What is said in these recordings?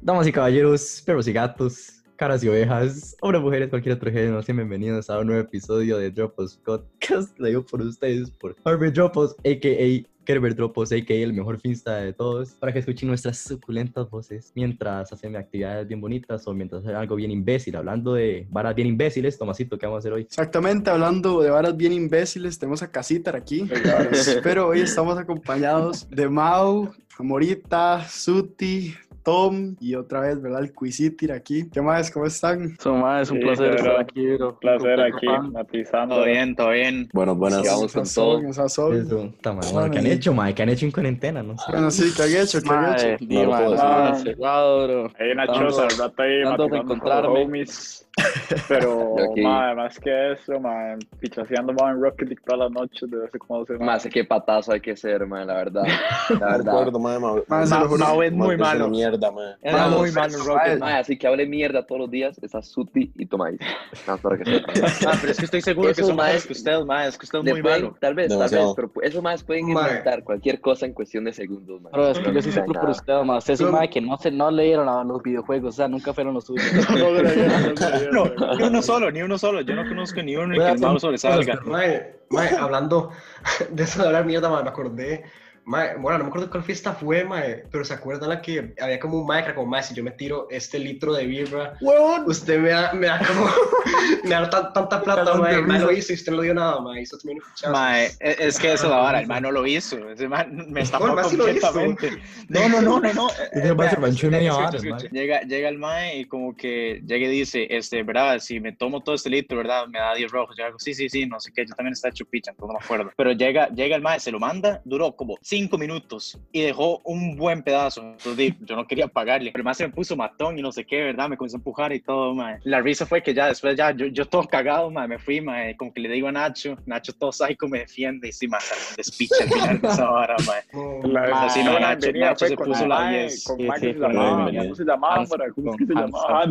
Damas y caballeros, perros y gatos, caras y ovejas, hombres, mujeres, cualquier otro género, sean bienvenidos a un nuevo episodio de Dropos Podcast, traído por ustedes por Harvey Dropos, a.k.a. Kerber Dropos, a.k.a. el mejor finsta de todos, para que escuchen nuestras suculentas voces mientras hacen actividades bien bonitas o mientras hacen algo bien imbécil. Hablando de varas bien imbéciles, Tomasito, ¿qué vamos a hacer hoy? Exactamente, hablando de varas bien imbéciles, tenemos a Casitar aquí, pero hoy estamos acompañados de Mau, Amorita, Suti, Tom y otra vez, ¿verdad? El Quisitir aquí. ¿Qué más? ¿Cómo están? So, ma, es un Sí, placer estar aquí, bro. Un placer aquí, matizando. Todo bien, todo bien. Buenas, buenas. Sí, vamos con Esas todo. son, esas son. Eso, ta madre, bueno, ¿qué han hecho, mae? ¿Qué han hecho en cuarentena? No sé. Bueno, sí, ¿qué han hecho? ¿Qué han Ma, hecho? No ma, decir. encerrado, bro. Hay una choza, el rato ahí de con encontrarme. homies. Pero, Yo aquí. ma, más que eso, ma, pichaseando ma, en Rocket League todas las noches desde hace como dos semanas. Más qué patazo hay que ser, man, la verdad. La No verdad. Ma, juro. Mau es muy malo. Mierda, mae. Era muy malo en Rocket así que hable mierda todos los días, está Suti y Tomás. Nada, para que sepan. Ah, pero es que estoy seguro Esos que son mejores que usted, ma. Es que usted es Le muy pueden- malo. Tal vez, tal vez, pero esos más pueden inventar cualquier cosa en cuestión de segundos, man. Es que No yo sí necesitan sufro por nada. usted, ma. Usted es un Pero- ma que no, se, no leyeron a los videojuegos, o sea, nunca fueron los suyos. No, no, no, No, ni uno solo, ni uno solo. Yo no conozco ni uno que el sobresalga. Mae, hablando de eso de hablar mierda, me acordé. Mae, bueno, no me acuerdo cuál fiesta fue, mae, pero ¿se acuerdan la que había como un mae que era como, mae, si yo me tiro este litro de birra, usted me da, me da como, me da tan- tanta plata, mae, mae risa. lo hizo y usted no dio nada, mae, hizo también un. Mae, e- es que esa es la vara, el man no lo hizo. Ese man me estafó No, el completamente. No, no, no, no, no. El se media vara, mae. Llega, llega el mae y como que llega y dice, este, verdad, si me tomo todo este litro, verdad, me da 10 rojos. Yo hago, sí, sí, sí, no sé qué, yo también está hecho picha, entonces no me acuerdo. Pero llega, llega el mae, se lo manda, duró como 5 minutos y dejó un buen pedazo. Entonces yo no quería pagarle. Pero mae se me puso matón y no sé qué, verdad, me comenzó a empujar y todo, mae. La risa fue que ya después, ya, yo, yo todo cagado, mae, me fui, mae, como que le digo a Nacho, Nacho todo psycho me defiende y sí, mae, salió un despiche al final de esa vara, mae. No, La, sí, no, Nacho- Nacho se puso la 10. Con Max. ¿cómo se llamaba? ¿Cómo se llamaba?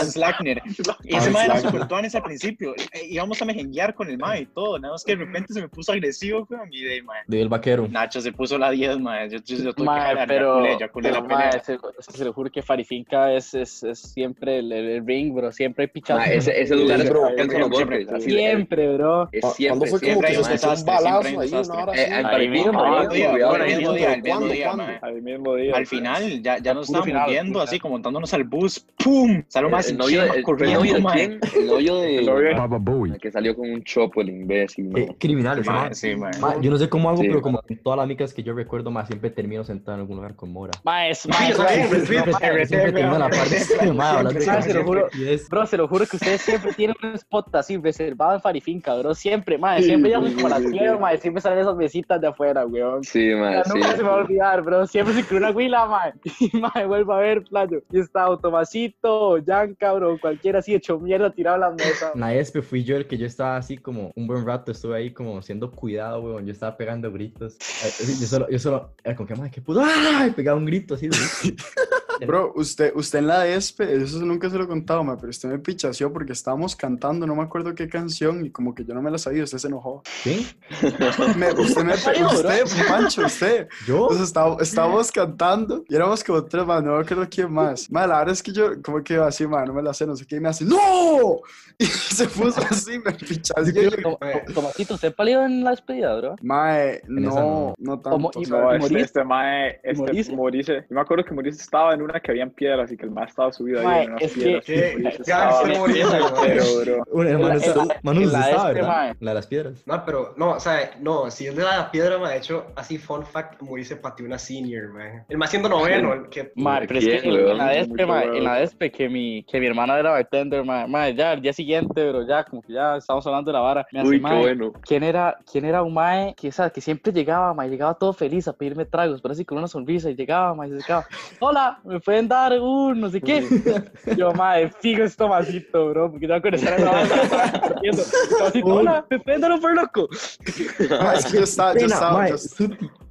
Hans- Lackner. Y ese mae era super tuanes al principio. Íbamos a mejenguear con el mae y todo. Nada más que de repente se me puso agresivo. Y de mae. De el vaquero. Nacho se puso la 10, mae. Yo, yo, yo tuve que Ma, jalar, pero, ya culé, ya culé pero, la ma, pelea. se, que se lo juro que Farifinca es, es, es siempre el, el- el ring, bro. Siempre hay pichazos. Ma, ese, ese lugar es Bro, propenso a los siempre, golpes. así, Siempre, bro. Es ¿Cuándo siempre, fue como siempre, que se hay un mae. siempre balazo un ahí, una desastre. hora Ahí mismo, mae, mismo, con día, el mismo ¿Cuándo, día, cuándo? mae. Al mismo día. Al final, ya, ya nos estábamos viendo puro así, como montándonos al bus. ¡Pum! Salió más El novio, de- el, novio de mae. quién? El novio de... El novio de- Baba Boy. Que salió con un chopo, el imbécil, Eh, Mae, mae. Mae. Ma, yo no sé cómo hago, pero como en todas las micas que yo recuerdo, más siempre termino sentado en algún lugar con Mora. Ma, sí, Siempre, termino la parte Bro, se lo juro que ustedes siempre tienen un spot así reservado en Farifinca, bro. Siempre, madre. Siempre llegamos como las 10, madre. Siempre salen esas mesitas de afuera, weón. Sí, Ya, sí. nunca se me va a olvidar, bro. Siempre se creó una huila, madre. Y, madre, vuelvo a ver, playo. Y está Automasito, Yanka, bro. Cualquiera así hecho mierda tirado a la mesa. En la ESPE fui yo el que yo estaba así como un buen rato, estuve ahí como siendo cuidado, weón. Yo estaba pegando gritos. Eh, Yo solo, yo solo, era como que, madre, qué puto. ¡Ay! Pegaba un grito así. de- Bro, usted, usted en la ESPE, eso nunca se lo he contado, ma, pero usted me pichaseó porque estábamos cantando, no me acuerdo qué canción, y como que yo no me la sabía, usted se enojó. ¿Quién? Me- usted me usted, Pancho, usted. ¿Yo? Entonces estábamos, estábamos cantando y éramos como tres, man, no me acuerdo quién más. Ma, la verdad es que yo, como que iba así, man, no me la sé, no sé qué, y me hace, ¡No! Y se puso así, me pichaseó. Tom- Tom- Tomasito, ¿usted palió en la despedida, bro? Mae, no, no. no Como- tanto. y- o sea, No, este, este mae, este Moriste. Morice. Yo me acuerdo que Morice estaba en una que había piedras y que el mae estaba subido ahí Mae, en unas que- piedras. Ya, Pero, bro. Hermano, Manu, usted la estaba, ¿verdad? mae. La de las piedras. No, pero, no, o sea, no, si es de la piedra, me ha hecho así, fun fact, Maurice pateó una senior, man. El más siendo noveno, el que... Madre, pero es que ¿Quién, en, la despe, en la despe que mi, que mi hermana era bartender, ma, ma, ya el día siguiente, pero ya como que ya estamos hablando de la vara. Me hace, Uy, qué "Mae, bueno. ¿Quién era, quién era un mae que, que siempre llegaba, mae, llegaba todo feliz a pedirme tragos, pero así con una sonrisa y llegaba, mae, y se quedaba, hola, me pueden dar un no sé qué. Yo, madre, fijo es Tomasito, bro, porque tengo que estar en la banda partiendo. Tomasito, hola, me pueden dar un loco. Ma, es que yo estaba, yo estaba, yo-.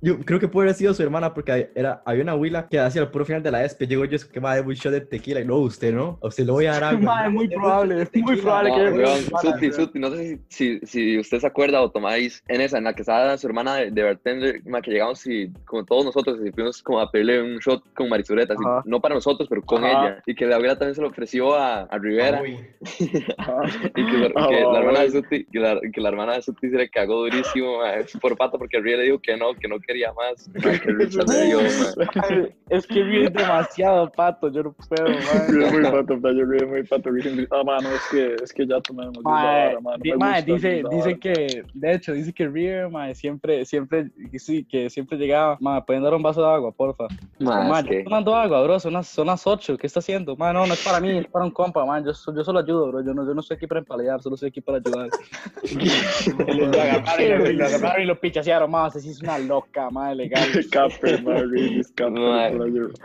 Yo creo que puede haber sido su hermana porque era, había una abuela que hacia el puro final de la ESP llegó yo que madre un shot de tequila y no, usted no, a usted le voy a dar algo. Madre, muy probable, muy probable que No, weón, Suti, Suti, no sé si, si, si usted se acuerda o tomáis en esa, en la que estaba su hermana de, de bartender, que llegamos y como todos nosotros y fuimos como a pedirle un shot con Marisureta, así, Ajá. no para nosotros, pero con Ajá. ella. Y que la abuela también se lo ofreció a, a Rivera. Y que, la- Ah, que la hermana de. Suti, que la, que la hermana de Suti se le cagó durísimo ma, por pato porque Rivera le dijo que no, que no quería más. Ma, que le dio. Es que vi demasiado pato, yo no puedo. Ríe muy pato, yo ríe muy pato. Ah, mano, es que, es que ya tomamos. esa Mae, mae, gusta dice, dice que, de hecho, dice que River, mae, siempre, siempre, sí, que siempre llegaba, mae, pueden dar un vaso de agua, porfa. Ma, Mae, es yo que- agua, bro, son las, son las 8, ¿qué está haciendo? Mae, no, no es para mí, es para un compa, man, yo, yo solo ayudo, bro, yo no, yo no estoy aquí para empalear, solo estoy aquí para ayudar. lo agarraron y lo, agarraron y lo pichasearon, sí es una loca, mae, legal. Capper, es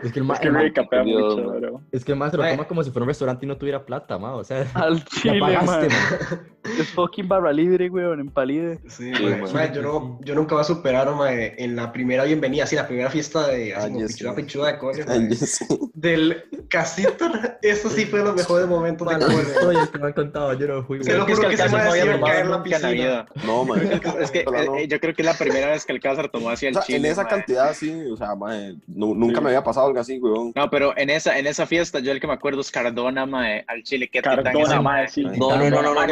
Es que el ma- Es que capea mucho, bro. es que el maestro lo toma como si fuera un restaurante y no tuviera plata, ma, o sea, Al chile, pagaste, mae. ma. Es fucking barra libre, weón, en palide. Sí, Sí, mae, yo, no, yo nunca voy a superar mae, en la primera bienvenida, así la primera fiesta de así Ay, como sí. pichuda pichuda de cosas, sí. del casita, eso sí fue los mejores momentos del cole. Oye, que me han contado, yo no fui, Se lo güey. juro que se me no había decía tomado caer en la piscina. vida. No, man. Es que no. eh, yo creo que es la primera vez que Alcázar tomó hacia el O sea, chile. en esa cantidad, sí, o sea, nunca Sí. me había pasado algo así, weón. No, pero en esa, en esa fiesta, yo el que me acuerdo es Cardona, mae, al chile. ¿Qué titán Cardona, ese, mae, sí. No, no, no, no, no,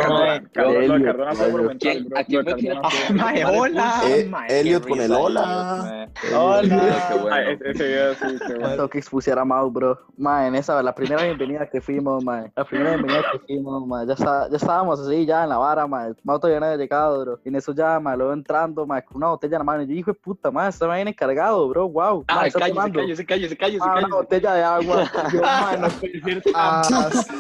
Cardona, fue monumental, ¿Quién- bro. a quién Lo de que- mae, hola. Eh, Elliot con el hola. Hola. ese ese video sí, qué bueno. Tengo que expusiera a Mau, bro. Ma, en esa, la primera bienvenida que fuimos, ma. La primera bienvenida que fuimos, ma. Ya, está, ya estábamos así, ya en la vara, ma. Mau todavía no había llegado, bro. Y en eso ya, ma, luego entrando, ma, con una botella en la mano. Y yo, hijo de puta, ma, está bien encargado, bro. Wow. Ma, Ah, está cállese, tomando. cállese, cállese, cállese, Ah, una botella de agua. Yo, ma, no tan Ah,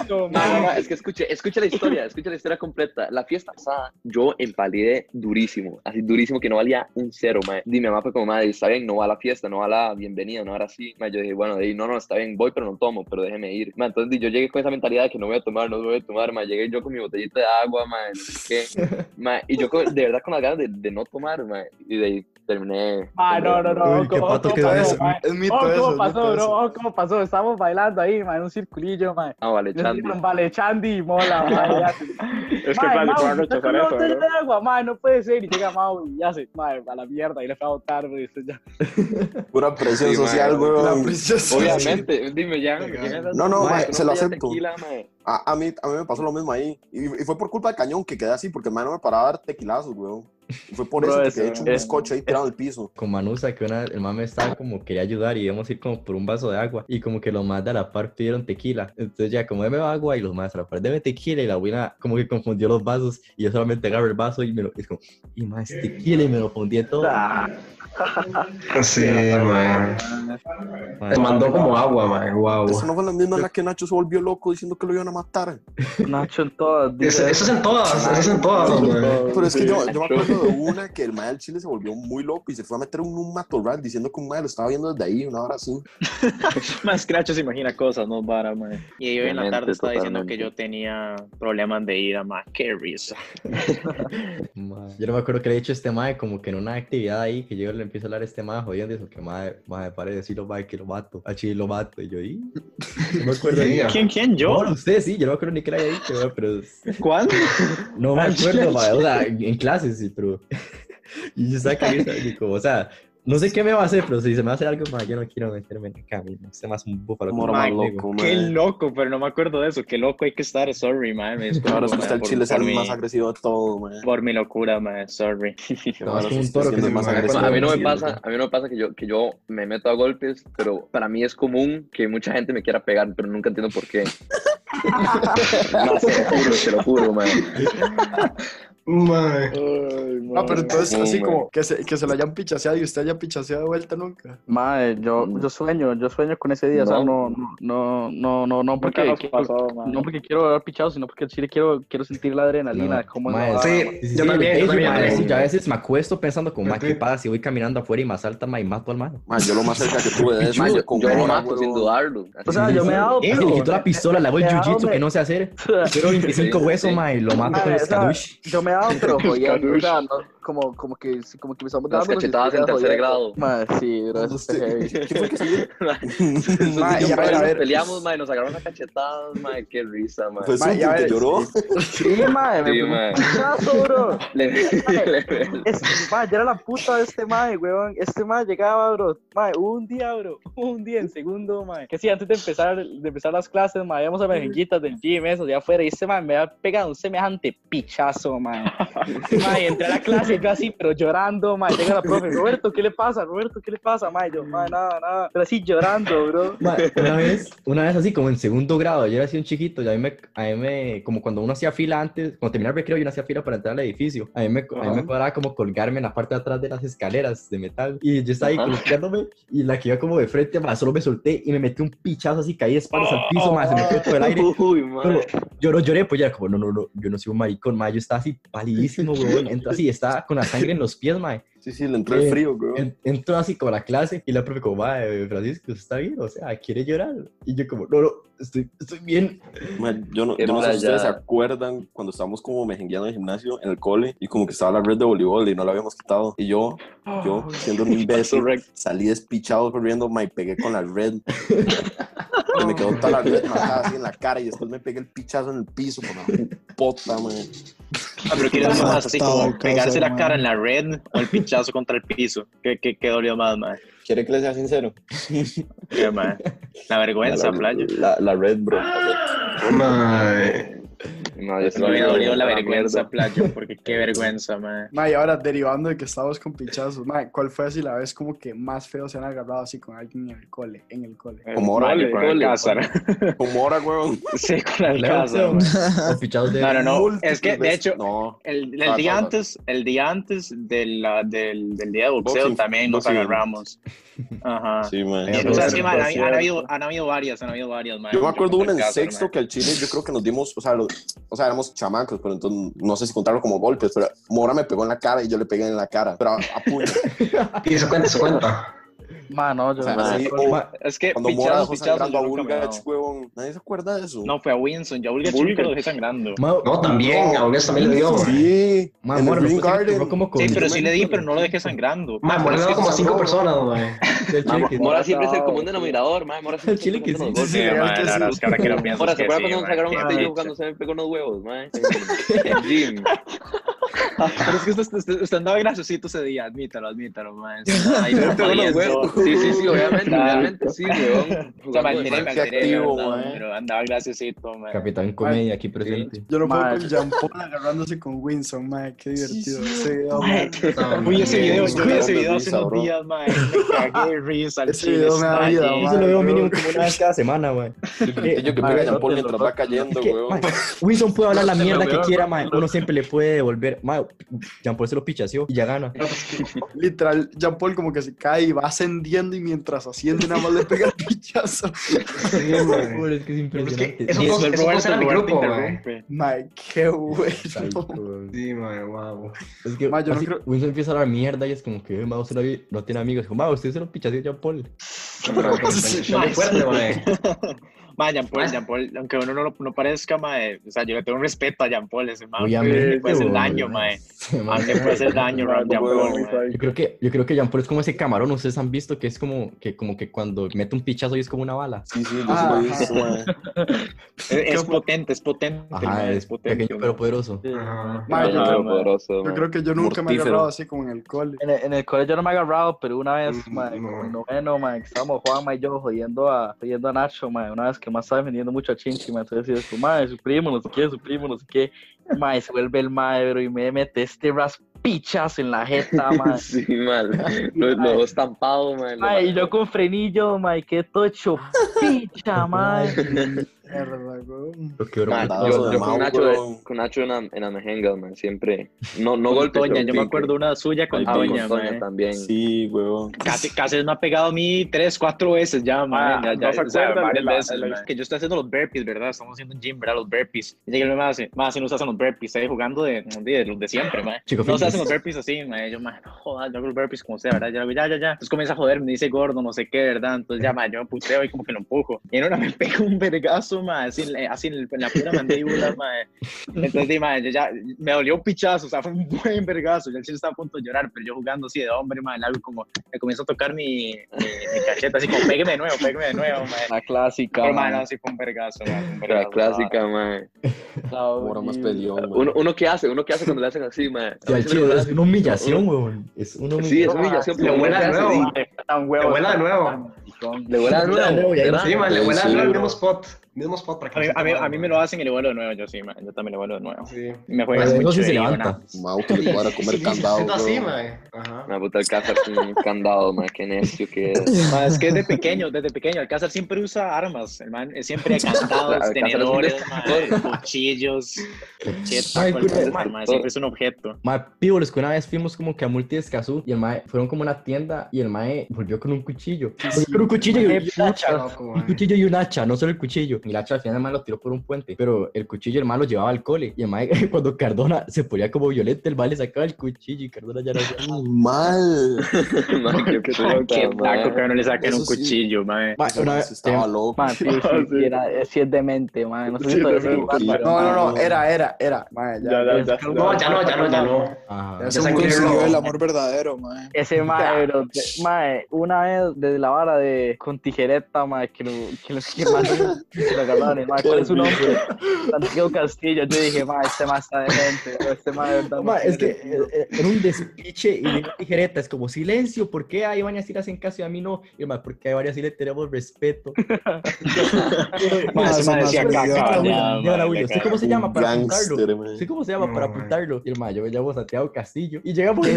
No, ma. es que escuche, escuche la historia, escuche la historia completa. La fiesta pasada, yo empalidé durísimo, así durísimo que no valía un cero, mae. Y mi mamá fue como, madre, está bien, no va a la fiesta, no va a la bienvenida, no era así. Mae, yo dije, bueno, de ahí, no, no, está bien, voy, pero no tomo, pero déjeme ir. Entonces di, yo llegué con esa mentalidad de que no voy a tomar, no voy a tomar, mae. Llegué yo con mi botellita de agua, mae, no sé qué. Y yo con- de verdad con las ganas de, de no tomar, mae. Y de ahí terminé. Ma, no, no, no. Uy, qué ¿cómo- pato pasó, es. mito Oh, eso, ¿Cómo es pasó, mito bro? eso. Oh, ¿Cómo pasó? Estábamos bailando ahí, ma, en un circulillo, ma. Ah, vale, Chandy. vale, Chandy mola, ma. ya. Es que a ¿usted rechazar eso, bro. de agua, no puede ser. Y llega Mau y ya se, a la mierda, y le fue a botar, bro, y esto ya. Pura presión Sí, social, mae. La weón. princesa. Obviamente, dime ya. No, no, Mae, se lo acepto. tequila. A, a, mí, a mí me pasó lo mismo ahí. Y, y fue por culpa del cañón que quedé así, porque el mae no me paraba a dar tequilazos, weón. Y fue por eso que quedé hecho un bizcocho ahí tirado al piso. con Manusa, que una, el mame estaba como quería ayudar y íbamos a ir como por un vaso de agua y como que los más de a la par pidieron tequila. Entonces ya como deme agua y los más a la par deme tequila y la buena como que confundió los vasos y yo solamente agarro el vaso y me lo, es como, y más tequila y me lo fundí todo. Sí, man. Mae, Te mandó como agua, man. Wow. Eso no fue la misma en la que Nacho se volvió loco diciendo que lo iban a matar. Nacho en todas, Eso, eso es en todas, eso es en todas, man. Pero es que yo, yo me acuerdo de una que el mae del Chile se volvió muy loco y se fue a meter en un matorral diciendo que un mae lo estaba viendo desde ahí, una hora así. Más Cracho se imagina cosas, no vara, mae. Y hoy en la Totalmente, tarde estaba diciendo que yo tenía problemas de ira, mae. Qué risa. Yo no me acuerdo que le he dicho a este mae como que en una actividad ahí que yo le empiezo a hablar a este mae jodiendo y eso que mae, mae, pare de decirlo mae que lo mato, a Chile lo mato y yo y no me acuerdo ni ¿Quién? ¿Quién, quién, yo? No, usted sí, yo no me acuerdo ni que le haya dicho, pero ¿Cuándo? No me acuerdo, mae, o sea, en en clases sí, pero. y yo estaba caliente, y como, o sea, no sé qué me va a hacer, pero si se me hace algo más, yo no quiero meterme en el camino. Usted más un búfalo. Como como loco, Qué loco, pero no me acuerdo de eso. Qué loco hay que estar. Sorry, mae. Me disculpo, Ahora es que usted el por- Chile es el mi- más agresivo de todo, mae. Por mi locura, mae. Sorry. como Ahora un toro que se más agresivo. No, a mí no me pasa, a mí no me pasa que yo, que yo me meto a golpes, pero para mí es común que mucha gente me quiera pegar, pero nunca entiendo por qué. No, te lo juro, te lo juro, man. Mae. Ah, pero entonces no, así como que se, que se lo hayan pichaseado y usted haya pichaseado de vuelta nunca. Mae, yo, yo sueño, yo sueño con ese día, o sea, no, no, no, no, no, no porque, quiero- pasó, no porque quiero haber pichado, sino porque Chile quiero, quiero sentir la adrenalina, No, de cómo es la sí. Sí, sí, Yo sí, también, yo sí, yo a veces me acuesto pensando como, ¿qué también. pasa si voy caminando afuera y me asalta, mae, y mato al mano? Man, yo lo más cerca que tuve de eso yo, con yo lo mato sin dudarlo. O sea, yo me he dado... Así, le quito la pistola, le hago el jiu-jitsu que no sé hacer. Quiero 25 Sí, huesos, sí. y lo mato con Mae, el. Yo me he dado, pero o sea, no, como, como que, como que Las dando... cachetadas en tercer grado. Mae, sí, bro, eso está heavy. ¿Qué fue que salió? Ma, y a ver, a ver. peleamos, mae, nos agarraron a cachetadas, mae, qué risa, mae. Fue Ma, su ya que lloró. Sí, mae, me Sí, pichazo, bro. Le- le- Este, mae, yo era la puta de este mae, weón. Este mae llegaba, bro. Hubo un día, bro. Un día en segundo, mae. Que sí, antes de empezar, de empezar las clases, mae, íbamos a mejenguitas del gym, eso, de afuera. Y este mae me había pegado un semejante pichazo, mae. mae, entré a la clase yo así, pero llorando, mae. Llega la profe, Roberto, ¿qué le pasa? Roberto, ¿qué le pasa, mae? Yo, mae, nada, nada. Pero así llorando, bro. Una vez, una vez así como en segundo grado, yo era así un chiquito, y a mí me, a mí me, como cuando uno hacía fila antes, cuando terminaba el recreo, yo no hacía fila para entrar al edificio, a mí me, a mí me cuadraba como colgarme en la parte de atrás de las escaleras de metal, y yo estaba ahí Ajá. colocándome, y la que iba como de frente, mae, solo me solté, y me metí un pichazo así, caí de espaldas al piso, mae, se me fue todo el aire, Uy, mae. yo no lloré, pues ya como, no, no, no, yo no soy un maricón, mae, yo estaba así palidísimo, weón, entro así, estaba con la sangre en los pies, mae, Sí, sí, le entró el Eh, frío, güey. En- entró así como a la clase y la profe como, mae, Francisco, ¿está bien? O sea, ¿quiere llorar? Y yo como, no, no, estoy, estoy bien. Man, yo no, yo no sé si ustedes se acuerdan cuando estábamos como mejengueando en el gimnasio, en el cole, y como que estaba la red de voleibol y no la habíamos quitado. Y yo, yo, siendo un imbécil, salí despichado corriendo, me pegué con la red. y me quedó toda la red marcada así en la cara y después me pegué el pichazo en el piso con la pota, man. Ah, pero ¿qué dolió más? Así como pegarse la cara en la red o el pinchazo contra el piso. ¿Qué, qué, qué dolió más, man? ¿Quiere que le sea sincero? ¿Qué, man? La vergüenza, la, playa. La, la red, bro. la red. Mae. No, yo No me dolió la la vergüenza, playa, porque qué vergüenza, man. Ma, y ahora derivando de que estábamos con pichazos, ma, ¿cuál fue así la vez como que más feo se han agarrado así con alguien en el cole? En el cole. Como ahora, con cole, Alcázar. como ahora, weón. Sí, con pichados de... No, no, no. Es que, de hecho, No. el, el Ah, día no, no. antes, el día antes de la- del, del día de boxeo Boxing, también nos boxing. agarramos. Ajá. Sí, man. O sea, sí, man, han, habido, han habido varias, han habido varias, man. Yo me acuerdo una en sexto man. que al chile yo creo que nos dimos, o sea, lo- o sea, éramos chamacos, pero entonces no sé si contarlo como golpes, pero Mora me pegó en la cara y yo le pegué en la cara, pero a, a puño. Y eso cuenta, eso cuenta. Man, no, yo O sea, no sé. o Es que cuando Mora pichazos, dejó pichazos, sangrando a Bulgach, huevón. ¿Nadie se acuerda de eso? No, fue a Winston. Yo a Bulgach Bulgach. lo dejé sangrando. Ma- No, también, a Augusto también le dio. Sí, Ma, en Mora, el Green Garden. como con- Sí, pero sí le di, pero no lo dejé sangrando. Mae, Mora le dio como a cinco personas, mae. del Ma, chile que- Mora siempre es el No, común sí. denominador, mae. Mora siempre El chile es que el común sí. Sí, man, la es que ahora que lo pienso. Mora, ¿se sí, cuando nos man, sacaron picha. cuando se me pegó unos huevos, el gym. Pero es que usted, usted, usted andaba graciosito ese día, admítalo, admítalo, man. Sí, sí, sí, obviamente, obviamente, sí, weón. O sea, alteré, activo, man. pero andaba graciosito, man. Capitán Comedia aquí presente. Yo lo puedo con Jean Paul agarrándose con Winston, ma, qué divertido. Ese video, Mae, ma. Uy, ese video, Sí, yo vi ese video hace unos días, man. Me cagué de risa al Ese chile, video me da vida, allí. Yo se lo veo mínimo como una vez cada semana, mae. Y yo que pega no Jean Paul mientras va cayendo, weón. Wilson puede hablar la mierda que quiera, no. Uno siempre le puede devolver. Mae, Jean Paul se lo pichaseó y ya gana. Literal, Jean Paul como que se cae y va ascendiendo y mientras asciende nada más le pega el pichazo. Sí, mae. Pobre, es que es Es impresionante. que eso eso Roberto, en mi grupo, mae. qué bueno. Sí, mae, wow. Es que Ma, yo no así, creo- Wilson empieza a hablar mierda y es como que, ma, usted no, no tiene amigos. Como, ma, usted se lo pichaseó Jean Paul. Muy fuerte, mae. Ma, Jean Paul, Jean Paul, aunque uno no, lo- no parezca, mae, o sea, yo le tengo un respeto a Jean Paul, ese man. Obviamente, Le puede hacer daño, mae. Se A mama. mí le puede hacer daño, Jean Paul. Yo creo que, yo creo que Jean Paul es como ese camarón, ustedes han visto que es como que, como que cuando mete un pichazo y es como una bala. Sí, sí, yo sí Ah, lo he visto, mae. Es, es potente, es potente, Ajá, mae, es pequeño pero poderoso. Ajá. Ma, yo, creo, poderoso, yo creo que yo nunca me he Mortífero. agarrado así como en el cole. En el, en el colegio no me he agarrado, pero una vez, Mm, mae, no. como en noveno, mae, que estábamos Juanma y yo jodiendo a, jodiendo a Nacho, mae, una vez que más estaba defendiendo mucho a Chinchi, mae, entonces decía, su mae, su primo, no sé qué, su primo, no sé qué, mae, se vuelve el mae, bro, y me mete este raspichazo en la jeta, mae. Sí, mal. Lo, lo estampado, mae. Mae, y yo con frenillo, mae, que todo hecho picha, mae. Yo, yo con Nacho, weón. con Nacho en, en Amejenga, man, siempre. No, no Con Toña, pero yo me acuerdo una suya con Ah, con Toña, Toña mae. también. Sí, weón. Casi, casi me ha pegado a mí tres, cuatro veces ya, man. Ah, ya, ya, ¿no se o sea, acuerdan varias veces. Que yo estoy haciendo los burpees, ¿verdad? Estamos haciendo en gym, ¿verdad? Los burpees. Y llega el me hace, más si no se hacen los burpees, estoy jugando de, de los de siempre, man. Chico no se hacen los burpees así, man. Yo, man, no jodas, yo hago los burpees como sea, ¿verdad? Ya, ya, ya, ya. Entonces comienza a joder, me dice gordo, no sé qué, ¿verdad? Entonces ya, man, yo me puteo y como que lo empujo. Y en una me pega un vergazo, man, así, en la- así en, el- en la pura mandíbula, man. Entonces, di, man, yo ya me dolió un pichazo, o sea, fue un buen vergazo. Yo el chile estaba a punto de llorar, pero yo jugando así de hombre, man, algo como, me comienzo a tocar mi, mi, mi cacheta, así como, pégueme de nuevo, pégueme de nuevo, man. La clásica. Pero, man, man. no, sí fue un vergazo, man, un La clásica, man. Ahora más Uno, uno que hace, uno que hace cuando le hacen así. Sí, chile, es una humillación, weón. Es una Sí, es humillación. pero uno de nuevo. Tan Le huevo. huele de nuevo. Le huele a Le huele a nuevo. Sí, man, le huele Sí, al weón. mismo spot. Mismo spot para que A mí, a, mí, a me lo hacen y le vuelo de nuevo, yo sí, man. Yo también le vuelo de nuevo. Sí. Me juegas Pues, mucho no sé si se levanta. Mau que le cuadra comer candado, así, man. Ajá. Puta Alcázar con un candado, man. Qué necio que es. Man, es que desde pequeño, desde pequeño, Alcázar siempre usa armas, el man, eh, siempre candados, tenedores, man, cuchillos, chetas, man, siempre es un objeto. Mae, píboles que una vez fuimos como que a Multi de Escazú y el mae, fueron como a una tienda y el mae volvió con un cuchillo. Con un cuchillo y, un hacha. Loco, Un cuchillo y un hacha, no solo el cuchillo. Y el hacha al final mae lo tiró por un puente, pero el cuchillo el mae lo llevaba al cole. Y el mae, cuando Cardona se ponía como violento, el mae le sacaba el cuchillo y Cardona ya no hacía Mal. Man, qué blanco que no le saquen un cuchillo. Mae, una Estaba loco. Man, sí, sí, sí, era, eh, sí es demente, man. No sé No, no, no, no. era, era, era. Mae, ya, Ya, ya, ya. No, ya no, ya no, ya no. Ajá. Ya se el amor verdadero, mae. Ese mae, mae, una vez desde la vara de con tijereta, mae, que lo que lo que más se lo agarraron, mae, ¿cuál es su nombre? Santiago Castillo, yo dije, mae, este mae está demente, este mae de verdad. Mae, es que quiere". eh, eh, era un despiche y una tijereta, es como silencio, ¿por qué a Iván y así le hacen caso y a mí no? Y mae, porque a y así le tenemos respeto. Man, ese ese man decía man caca, se Llega la ya, Willy, llega la man, Willy, le ¿usted cómo se llama para apuntarlo? gangster, man. ¿Usted cómo se llama para apuntarlo? Y el yo me llamo Santiago Castillo. Y llegamos y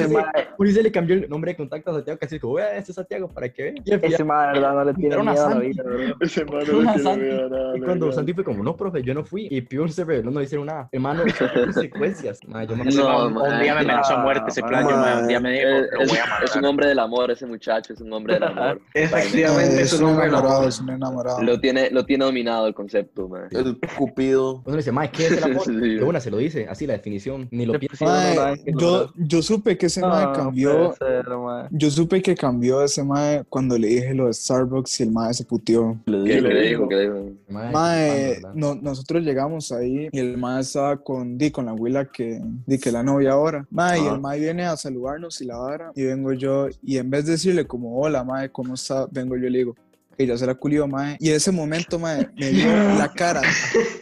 Ulises le cambió el nombre de contacto a Santiago Castillo. Como, vea, este es Santiago, para que vea. Y al ese de verdad, no le tiene miedo a la vida, bro. Ese man no le quiere Santi. ver nada, y cuando. Santi fue como, no, profe, yo no fui. Y Pion se reveló, no le hicieron nada. Hermano, consecuencias. Mae, yo me No, man, un man. día me amenazó a muerte ese Ah, playo, man. Un día me dijo, Es, lo voy a es un matar. hombre del amor, ese muchacho, es un hombre del amor. Efectivamente, es Es un hombre es un enamorado. Lo tiene, lo tiene dominado el concepto, man. El cupido. Uno le dice, mae, ¿qué es el amor? Sí. De una se lo dice, así la definición, ni lo piensa. yo, yo supe que ese mae No, cambió. Yo supe que cambió ese mae cuando le dije lo de Starbucks y el mae se puteó. ¿Qué, le dijo? ¿Qué le dijo? Mae, Mae, no, nosotros llegamos ahí y el mae estaba con, di, con la abuela que, di, que la novia ahora. Mae, y el mae viene a saludarnos y la vara. Y vengo yo, y en vez de decirle como, hola, mae, ¿cómo está? Vengo yo y le digo, que ya se la culió, mae. Y en ese momento, mae, me dio la cara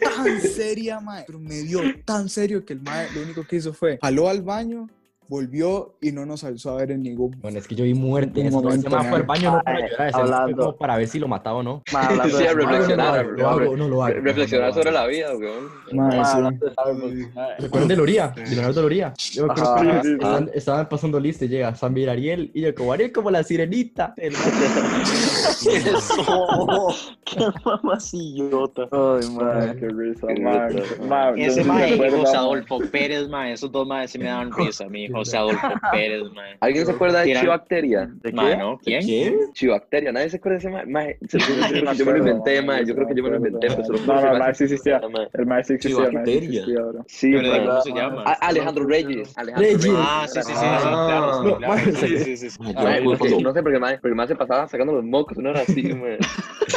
tan seria, mae. Pero me dio tan serio que el mae lo único que hizo fue, jaló al baño, volvió y no nos alzó a ver en ningún Bueno, es que yo vi muerte en ese momento. Ese mae fue al baño no para llorar, ese hablando. como para ver si lo mataba o no. Sí, a reflexionar, No lo hago, no lo hago. Reflexionar sobre la vida, weón. Hablando de Starbucks, mae. ¿Recuerdan de Loría? De Leonardo Loría. Yo me Ajá. que estaban, pasando lista y llega Samir Ariel y yo como Ariel como la sirenita. El Qué mamacillota. Ay, mae. Qué risa, yo Ese mae me y. Adolfo Pérez, mae, esos dos maes sí me daban risa, mi José Adolfo Pérez, mae. ¿Alguien se acuerda de Chivacteria? ¿De Mae, qué? ¿no? ¿Quién? ¿Quién? Chivacteria, nadie se acuerda de ese mae. Mae, se- yo, creo me que yo me lo inventé, man, mae. Yo creo que yo me lo inventé, pero se lo No, no, el mae, sí existía. El mae sí existía, el mae sí Chivacteria. Pero. ¿Cómo se llama? Ah, Alejandro Reyes. Alejandro Reyes. Ah, sí, sí, sí, sí, Ah. claro, claro. Sí, sí, sí, yo no, sé, porque mae se pasaba sacando los mocos, no era así, mae.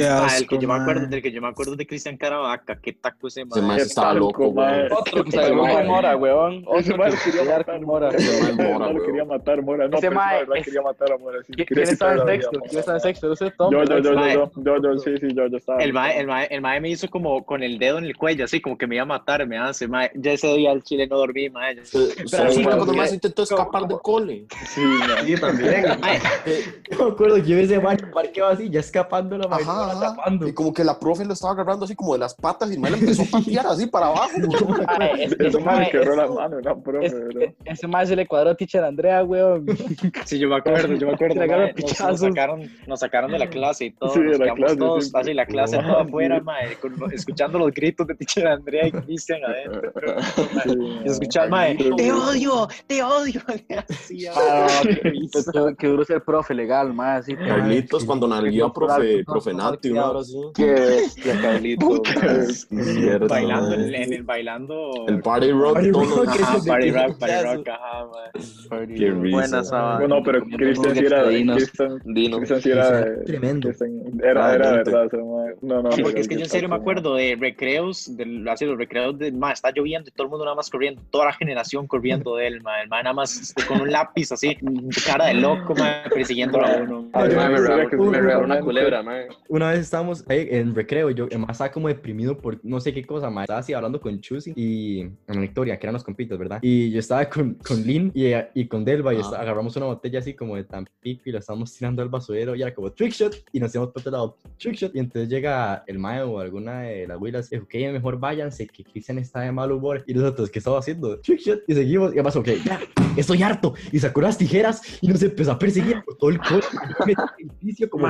Ah, el que yo me acuerdo, del que yo me acuerdo de Cristian Caravaca, qué taco ese Ese mae Qué estaba talco, loco, weón. Otro que Ese mae- con Mora, weón. Ese Otro que quería matar, con Mora. Ese Ese Mora, lo quería matar, Mora. No, Ese pero ese mae verdad es- quería matar a Mora. sí, ¿Qui- quería ¿Quién estaba en la sexto? ¿Quién estaba en sexto? Yo, yo, yo, yo, yo, yo, sí, sí, yo, yo estaba. El mae, me hizo como con el dedo en el cuello, así como que me iba a matar, me hace, mae. Ya ese día el chile no dormí, mae. ¿Se se así acuerda como cuando más intentó escapar del cole? Sí, mae. Sí, también. Yo me acuerdo que yo ese baño parqueado así, ya escapaba Ajá. Y como que la profe lo estaba agarrando así como de las patas y el mae le empezó a patear así para abajo. Es- Eso me quebró la mano, una profe, ese- bro. Ese mae se le cuadró a teacher Andrea, weón. Sí, yo me acuerdo, yo me acuerdo. Mae, nos, sacaron, nos sacaron de la clase y todo. Sí, de la clase, todos, siempre. así la clase Wow. toda afuera, mae, con- escuchando los gritos de teacher Andrea y Cristian adentro. Y escuchar, mae, te odio, te odio. Así, Ah, mae, qué, duro ser profe legal, mae. Así, Carlitos cuando nalguió a profe, no, profe Nati una hora así. Qué bestia, Carlito. Bailando, en, el bailando. El party rock, Party todo. rock, party rock, party pichazo. rock, ajá, mae. Qué risa. Buenas, ah, Bueno, pero Cristian sí era. Cristian Dino. Cristian sí era. Tremendo. Era, era verdad. No, no. Porque es que yo en serio me acuerdo de recreos, de, así los recreos de, ma, está lloviendo y todo el mundo nada más corriendo, toda la generación corriendo de él, ma, el ma nada más con un lápiz así, cara de loco, ma, persiguiéndolo a uno. Me regaló- una realmente. Culebra, mae. Una vez estábamos ahí en recreo, yo además estaba como deprimido por no sé qué cosa, más estaba así hablando con Chusi y en Victoria, que eran los compitas, ¿verdad? Y yo estaba con, con Lynn y, y con Delva y Ah. agarramos una botella así como de Tampico y la estábamos tirando al basurero y era como trick shot y nos íbamos por otro lado, trick shot y entonces llega el mae o alguna de las huilas y dijo, ok, mejor váyanse, que Cristian está de mal humor y nosotros, ¿qué estaba haciendo? Trick shot y seguimos y además, ok, ya, estoy harto y sacó las tijeras y nos empezó a perseguir por todo el coche como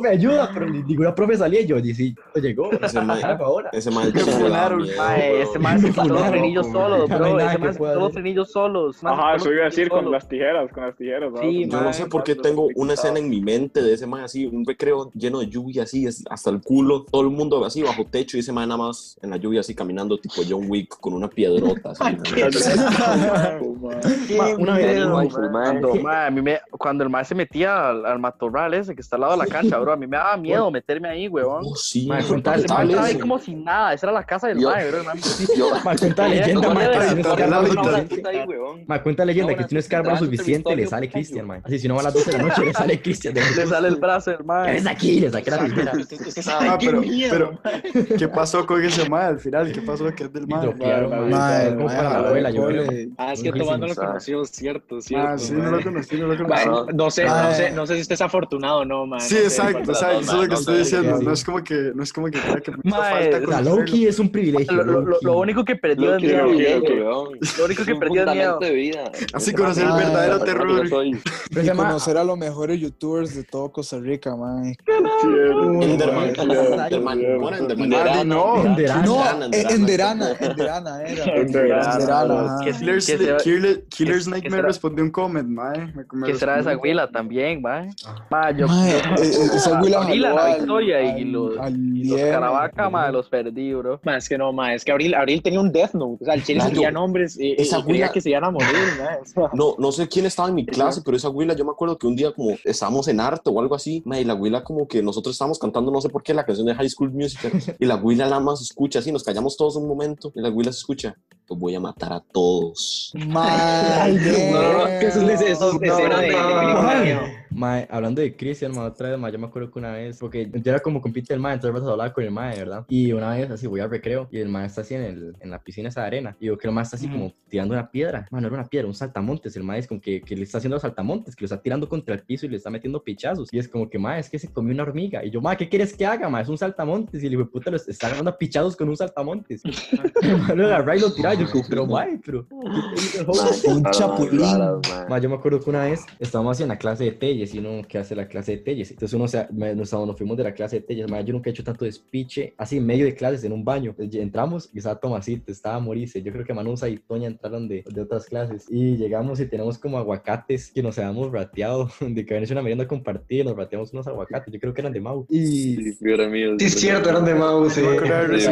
profe, ayuda, pero ni- ninguna profe salía y yo, y sí, no llegó, Ese algo ahora. Ese me daba funaron, ese mae se los frenillos solos, bro. Ese mae se quitó los frenillos solos. se Ajá, eso iba a decir con las tijeras, con las tijeras. Sí, Yo no sé por qué tengo una escena en mi mente de ese man así, un recreo lleno de lluvia así, hasta el culo, todo el mundo así bajo techo y ese man nada más en la lluvia así caminando tipo John Wick con una piedrota. Así, una vez. Cuando, mae, a mí me- cuando el mae se metía al, al matorral ese que está al lado de la cancha, bro, a mí me daba miedo meterme ahí, weón. Oh, sí, mae, contale, ahí eso. como sin nada, esa era la casa del mae, bro. cuenta Eh, leyenda, no ma, vale que verga, si no no escarba vale lo verga. suficiente- Ma, cuenta leyenda que si no escarba suficiente le sale. Cristian, ma. Así si no va a las 12 de la noche le sale Cristian. Le sale el brazo del mae. Eres aquí, le saqué la. Ah, qué pero, ¿qué pasó con ese mae al final? ¿Qué pasó que es del Y mae? lo pillaron, ma. Mae, Como para la abuela, yo creo. pobre. Ah, es que tomando lo conoció, cierto, cierto. Ah, sí, no lo conocí, no lo conocí. no sé, no sé, no sé si usted es afortunado o no, man. Sí, exacto, exacto, eso es lo que estoy diciendo. sí. No es como que, no es como que crea que me hizo Mae, falta o sea, La. Loki es un privilegio. Lo, único que perdió lo es miedo. único que perdió es miedo. fundamento de vida. Así conocer el verdadero Ah, terror. Y conocer a los mejores youtubers de todo Costa Rica, man. Enderman. Enderman. no. Enderana. No, Enderana, eh, Enderana. Era. Enderana, Enderana, ajá. Que sí, Killer, que se- Killer, Killer que- Snake que me será- respondió un comment, mae. Me- me ¿Qué será de esa huila también, mae? Ma, yo, Mae, yo- eh, eh, esa la al- Victoria y los, al y los Caravaca, ma, los perdí, bro. Ma, es que no, ma, es que Abril, Abril tenía un Death Note. O sea, el chile Claro. escribía nombres y, y Esa creía güila- que se iban a morir, ma. O sea, No, no sé quién estaba en mi clase, pero esa güila, yo me acuerdo que un día como estábamos en arte o algo así, ma, y la güila como que nosotros estábamos cantando no sé por qué la canción de High School Musical y la güila nada más escucha así, nos callamos todos un momento y la güila se escucha, los voy a matar a todos. Mae, No, no, no, que eso es, eso es No, escena de, de no, película no. de miedo. Mae, hablando de Cristian, mae, otra vez, mae, yo me acuerdo que una vez, porque yo era como compite del mae, entonces vas a hablar con el mae, ¿verdad? Y una vez así voy al recreo y el mae está así en, el, en la piscina esa de arena y veo que el mae está así como tirando una piedra. Mae, no era una piedra, un saltamontes. El mae es como que, que le está haciendo saltamontes, que lo está tirando contra el piso y le está metiendo pichazos. Y es como que, mae, es que se comió una hormiga. Y yo, mae, ¿qué quieres que haga, mae? Es un saltamontes. Y el hijo de puta lo está agarrando a pichazos con un saltamontes. el mae lo agarra y lo tira. Y yo, como, pero mae, pero. ¿qué te hizo el joven?" Un chapulín. Raras, man. Ma, yo me acuerdo que una vez estábamos así en la clase de Telles y uno que hace la clase de Telles. Entonces uno se, me- nos, nos fuimos de la clase de Telles. Yo nunca he hecho tanto despiche así en medio de clases en un baño. Entonces, entramos y estaba Tomasito, estaba Morice. Yo creo que Manusa y Toña entraron de, de otras clases. Y llegamos y tenemos como aguacates que nos habíamos rateado. De que habían hecho una merienda compartida. Nos rateamos unos aguacates. Yo creo que eran de Mau. Y. Sí, figura mío. Sí, es cierto, eran de Mau, sí. Sí,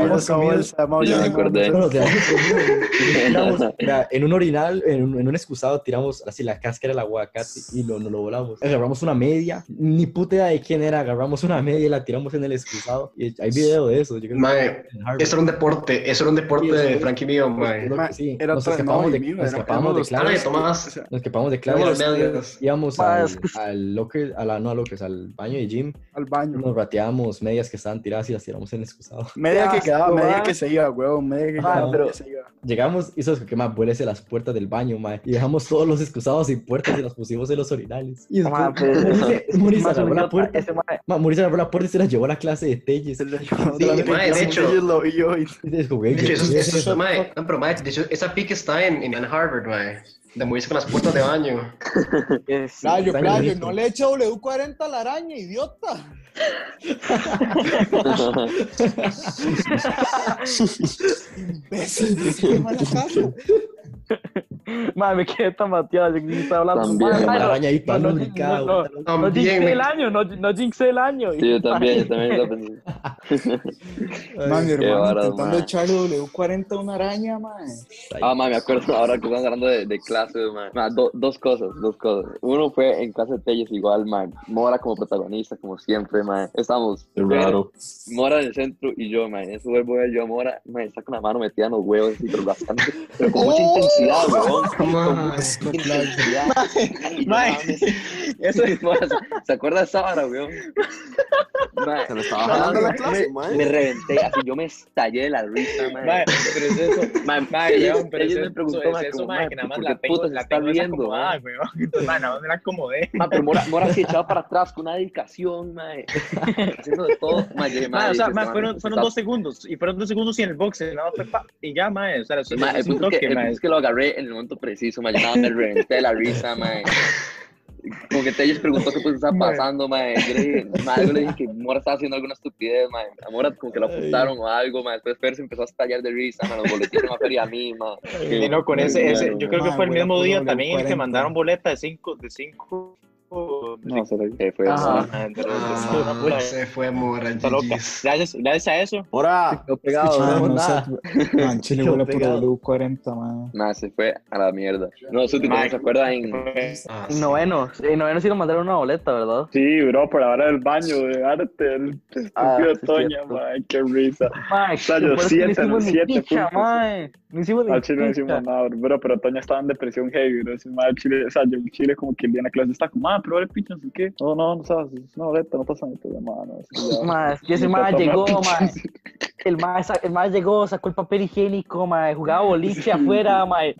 no-. No, en un orinal, en un, en un excusado, tiramos así la cáscara del aguacate y lo, nos lo volamos. Agarramos una media, ni puta idea de quién era, agarramos una media y la tiramos en el excusado. Y hay video de eso. Yo creo Mae. Eso era un deporte, eso era un deporte Sí, eso de es- Frankie mío, mae. Sí. era Nos escapamos de, y mío, nos escapamos de clases. Tomás. Nos escapamos de Éramos clases. los medios. Íbamos al, es que- al locker, a la, no al locker, al baño de gym. al baño. Nos rateábamos medias que estaban tiradas y las tiramos en el excusado. Media que quedaba, media que se iba, huevón, media que quedaba, pero- media que se iba. Llegamos, hizo que más vuélese las puertas del baño, mae. Y dejamos todos los excusados sin puertas y las pusimos en los orinales. Y después Pues, la puerta. ese. Ma, Muri se abrió la puerta y se la llevó a la clase de Telles. Se llevó Sí, mae, de hecho. ellos lo vi hoy. Y es como, "Ey, De hecho, ¿qué eso, es eso, eso?". mae, no, pero mae, de hecho, esa pique está en, en Harvard, mae. De morirse con las puertas de baño. Playo, playo, no le eche W40 a la araña, idiota. Imbécil, qué mala casa. Mae, me quedé tan mateado. Yo que estaba hablando. También, La mae, no, araña ahí toda no, no, no, jinxé el año, no, no jinxé el año. Sí, yo también, yo también lo pensé. Man, mi hermano intentando man. echarle W40 a una araña, man. Ah, ma, me acuerdo ahora que estamos hablando de, de clases, ma. Ma, do- dos cosas, dos cosas. Uno fue en clase de Telles igual, ma. Mora como protagonista, como siempre, ma. Estamos. Raro. Mora en el centro y yo, ma. En eso vuelvo a yo Mora, ma. Está con la mano metida en los huevos, así, pero bastante. Pero con mucha Oh. intensidad, weón. Mames. eso Mora, ¿se- ¿Se acuerda de esa vara, weón? Se le estaba jalando la me- clase, me, mae. me reventé, así yo me estallé de la risa, ma. Mae, pero es eso. Ma, Mae, ellos- weón, pero ellos es me eso, preguntó, es ma, eso, como, mae, ma, que nada más ¿por la tengo, la tengo viendo, desacomodada, ma? weón. Entonces, mae, nada más me la acomodé. Ma, pero Mora, Mora así echado para atrás con una dedicación, mae. Haciendo de todo. Ma, yo dije, Mae, o sea, mae, man fueron, fueron dos segundos. Y fueron dos segundos y en el boxe, nada más fue pa, y ya, mae. O sea, es un es toque, mae. es que lo agarré en el momento preciso, ma. Yo nada, me reventé la risa, mae. Como que Telles preguntó qué pues estaba pasando, mae. Yo le dije, ma, yo le dije que Mora estaba haciendo alguna estupidez, mae. A Mora como que lo apuntaron o algo, mae. Después Fer se empezó a estallar de risa, mae. Los boletines no feria a mí, mae. Y no, con ese, ese, yo creo que Mae, fue el a mismo día también en el que W40. mandaron boleta de cinco, de cinco. No, se lo fue Ajá. mae. Ah, se fue Mora, Está loca. GG's. Gracias, gracias a eso. Ahora, Quedó pegado. Man, no, nada. Man, Chile Quedó huele por pegado. W40, man. Nada, se fue a la mierda. No, ¿no Mae. se acuerda en, Ah, sí. noveno, en noveno sí nos mandaron una boleta, ¿verdad? Sí, bro, por ahora del baño de arte, el Ah, estúpido sí, Toña, mae, qué risa. Lo peor es que siete, no siete puntos. mae. No hicimos Al chile no hicimos nada, bro, pero Toña estaba en depresión heavy, bro. O sea, yo en Chile como que el día en la clase está como, ah, pero el picha, no sé qué. No, no, no sabes, es una boleta, no pasa nada, mano. Es que ese toma llegó, mae. El sa- el mae llegó, sacó el papel higiénico, mae, jugaba boliche afuera, mae.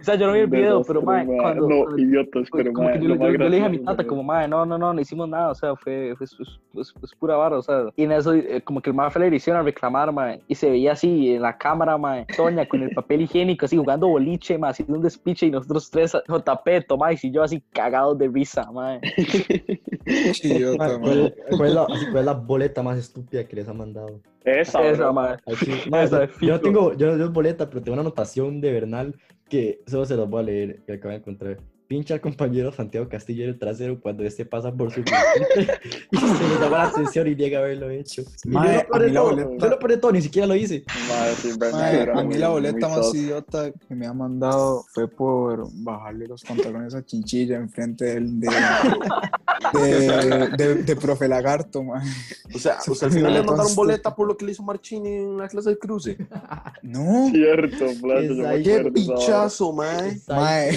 O sea, yo no vi el video, pero Desastre, cuando... No, cuando- idiotas, pero como mae, que yo, yo- yo le dije a mi tata, como, mae, no, no, no, no hicimos nada, o sea, fue, fue, fue- fue- fue pura vara, o sea. Y en eso, eh, como que el mae fue a la edición a reclamar, mae, y se veía así en la cámara, mae, Toña con el papel higiénico, así jugando boliche, mae, haciendo un despiche, y nosotros tres, JP, Tomás y yo así cagados de risa, mae. Idiota, Ma, man. ¿Cuál, es la, así, boleta más estúpida que les ha mandado? Esa, Esa, bro. mae. Aquí, ma, Esa yo tengo, yo no tengo boleta, pero tengo una anotación de Bernal que solo se los voy a leer, que acabo de encontrar. Pincha al compañero Santiago Castillo en el trasero cuando este pasa por su y se le llama la atención y llega a haberlo hecho. Y Ma, yo lo boleta- yo lo todo, ni siquiera lo hice. Sí, Mae, era a mí muy- la boleta más sos. idiota que me ha mandado fue por bajarle los pantalones a Chinchilla enfrente del de, de, de, de profe Lagarto, man. o sea, Se o sea, al final le mandaron boleta por lo que le hizo Marchini en la clase de cruce. No, Cierto, Playo, yo me Esa- ¡Qué pichazo, mae! mae.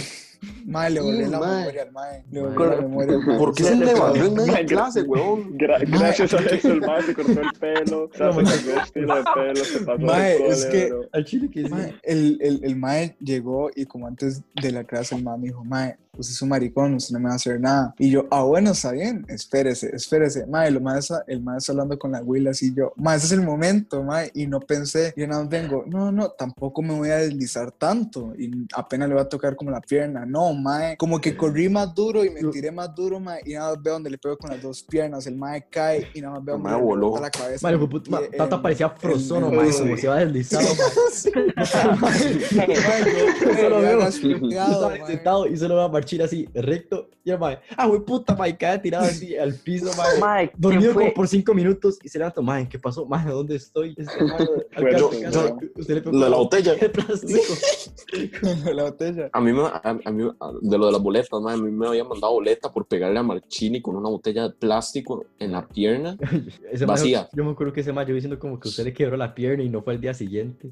Mae, le volé Sí, la mae. memoria al mae. Le volé la memoria al mae. ¿Por qué se le barrió en media clase, weón? Gra- Mae, gracias a eso el mae se cortó el pelo, o sea, se cambió estilo de pelo, se pasó Mae, es que-. Al chile que el, el, el mae llegó y como antes de la clase el mae me dijo, mae, usted es un maricón, usted no me va a hacer nada. Y yo, ah, bueno, está bien, espérese, espérese. Mae, lo está- el mae está hablando con la Willa así yo, mae, ese es el momento, mae. Y no pensé, yo nada más vengo, no, no, tampoco me voy a deslizar tanto. Y apenas le va a tocar como la pierna. No, mae, como que corrí más duro y me tiré más duro, mae. Y nada más veo donde le pego con las dos piernas. El mae cae y nada más veo donde mae le voló. rebota la cabeza. Mae, ma, Y, Tata parecía frozono, mae, como se iba deslizado, mae. Yo- Solo yo veo. estaba sentado y solo veo a Marchina así, recto. Y el mae, ah, güey, puta, mae, cae tirado así al piso, mae. Mae, ¿quién Dormido como por cinco minutos y se levantó, mae, ¿qué pasó? Mae, ¿dónde estoy? Este, Usted le pegó Lo de la botella. la botella. A mí, me, mí, de lo de las boletas, mae, a mí me habían mandado boleta por pegarle a Marchini con una botella de plástico en la pierna. Ese Vacía. yo me acuerdo que ese mae yo diciendo como que usted le quebró la pierna y no fue el día siguiente.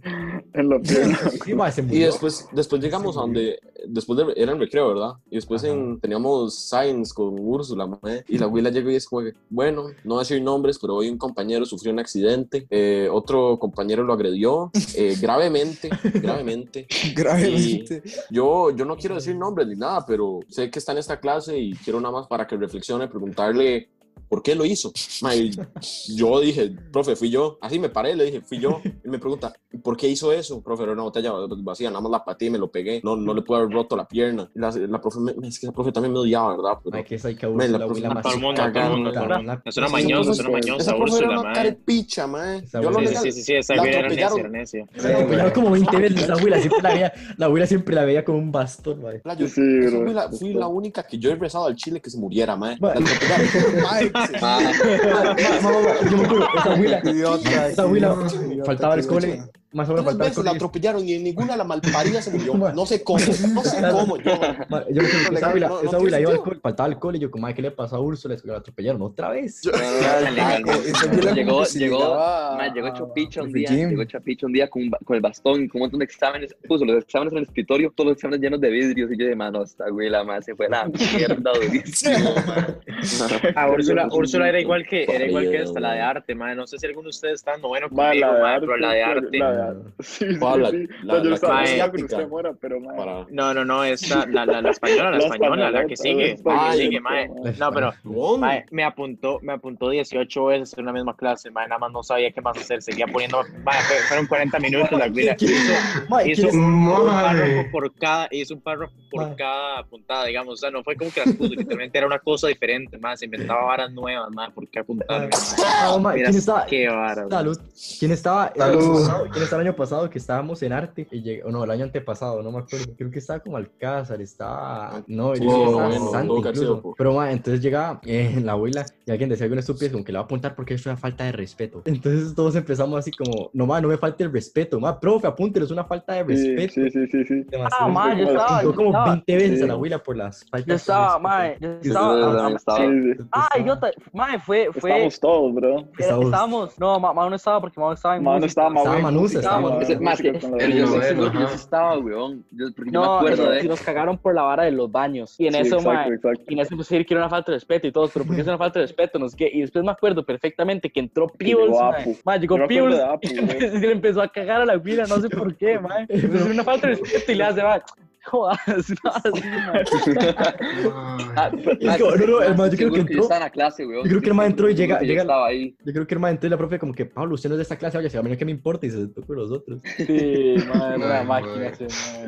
En la pierna. Sí, se Y después, después llegamos a donde, después de, era en recreo, ¿verdad? Y después en- teníamos Science con Úrsula, mae, y la abuela llegó y es como, que, bueno, no voy a decir nombres, pero hoy un compañero sufrió un accidente, eh, otro compañero lo agredió eh, gravemente, gravemente. Gravemente. Yo, yo no quiero decir nombres ni nada, pero sé que está en esta clase y quiero nada más para que reflexione, preguntarle por qué lo hizo. Mae, yo dije, profe, fui yo. Así me paré, le dije, fui yo. Y me pregunta, ¿por qué hizo eso? Profe, era una botella vacía, nada más la pateé y me lo pegué. No, no le pude haber roto la pierna. La, la profe, me- es que la profe también me odiaba, ¿verdad? Pero, Mae, que esa hay que Mae, la la abuela profe- más todo el mundo, todo el mundo. Es una mañosa, es una mañosa, Esa profe era Úrsula, una mae. carepicha, mae. Esa Yo lo abuela- Sí, sí, sí, sí, esa la güey era necia, necia. La atropellaron como 20 veces la abuela, siempre la veía, la abuela siempre la veía con un bastón, mae. La- yo- fui la, fui la única que yo he rezado al chile que se muriera, mae. Mae. La atropellaron. Mae, Ma- ma- ma- Yo me acuerdo, esa abuela, Idiota. esa abuela idiota, faltaba al cole. Más o menos Tres faltaba al veces la atropellaron y en ninguna la malparida se murió. No sé cómo, no sé cómo. Yo, que esa abuela, No, iba al sentido. cole, faltaba al cole y yo como, "Ay, ¿qué le pasó a Úrsula? La atropellaron otra vez. abuela como Llegó, llegó, llegó a- Chopicho un día, llegó Chapicho un día con, el bastón, con un montón de exámenes, puso los exámenes en el escritorio, todos los exámenes llenos de vidrios, y yo de mano, esta abuela, más se fue la mierda durísimo. Ah, Úrsula, Úrsula era igual que, era igual que esta, la de man. arte, mae. No sé si alguno de ustedes está noveno Mae, conmigo, la de mae, arte, pero la de arte. La de arte. Sí, sí, ¿Cuál? La- sí. la- No, yo estaba usted pero mae. No, no, no, esta, la, la, la española, la La española, la que sigue, la la que españoleta, sigue, mae. mae. No, pero, mae, me apuntó, me apuntó 18 veces en una misma clase, mae, nada más no sabía qué más hacer, seguía poniendo, mae, fue- fueron 40 minutos la vida. Mae, Hizo ¿quién es- un Mae. párrafo por cada, hizo un párrafo por Mae. cada puntada, digamos, o sea, no fue como que las puso, literalmente era una cosa diferente, más, se inventaba varas nuevas, más, por qué apuntarme, Ah, mae, ¿quién estaba? qué vara, Salud. ¿Quién estaba? ¿Quién estaba el año pasado que estábamos en arte? Y llegó, no, el año antepasado, no me acuerdo. Creo que estaba como Alcázar, estaba. No, yo no, estaba bueno, Santi sido incluso. Pero, ma, entonces llegaba eh, la abuela y alguien decía alguna estupidez como que le va a apuntar porque es una falta de respeto. Entonces todos empezamos así como, no, ma, no me falte el respeto. Ma, profe, apúntelo, es una falta de respeto. sí, sí, sí, sí. Demasiado. Ah, ma, yo estaba, yo como estaba, 20 veces Sí. a la abuela por las faltas yo estaba, mae, yo Yo estaba, ah, ah, idiota, mae, fue, fue, Estamos todos, bro. Estábamos- estábamos, no, ma, Mao no estaba porque Mao estaba en Mano música. estaba música, estaba Mau en Ese- más que- con yo sé que sí estaba, weón. Yo, porque yo me No, acuerdo de y nos cagaron por la vara de los baños. Y en Sí, eso, exacto, mae, exacto. y en eso a decir que era una falta de respeto y todo, pero ¿por qué es una falta de respeto? No sé qué. Y después me acuerdo perfectamente que entró Peebles. Mae, llegó Peebles y güey. le empezó a cagar a la vida, no sé por qué, mae. Es una falta de respeto y le hace, mae, jodas, no, así, que, el man, yo creo que entró- yo la clase, weón. yo creo que el man entró y llega- que yo llega- estaba ahí. Yo creo que el ma entró y la profe como que, Pablo, usted no es de esta clase, oye, a mí no que me importa y se sentó con los otros. Sí, mae, era una máquina.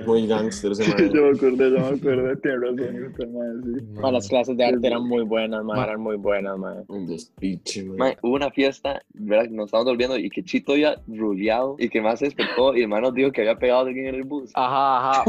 Muy gangster ese man. Yo me acordé, yo me acordé. Tiene razón, madre, las clases de arte eran muy buenas, ma, eran muy buenas, ma. Un despiche, man. Hubo una fiesta, ¿verdad? Nos estábamos volviendo y que Chito había ruleado y que más se despertó y el man nos dijo que había pegado a alguien en el bus. Ajá, ajá.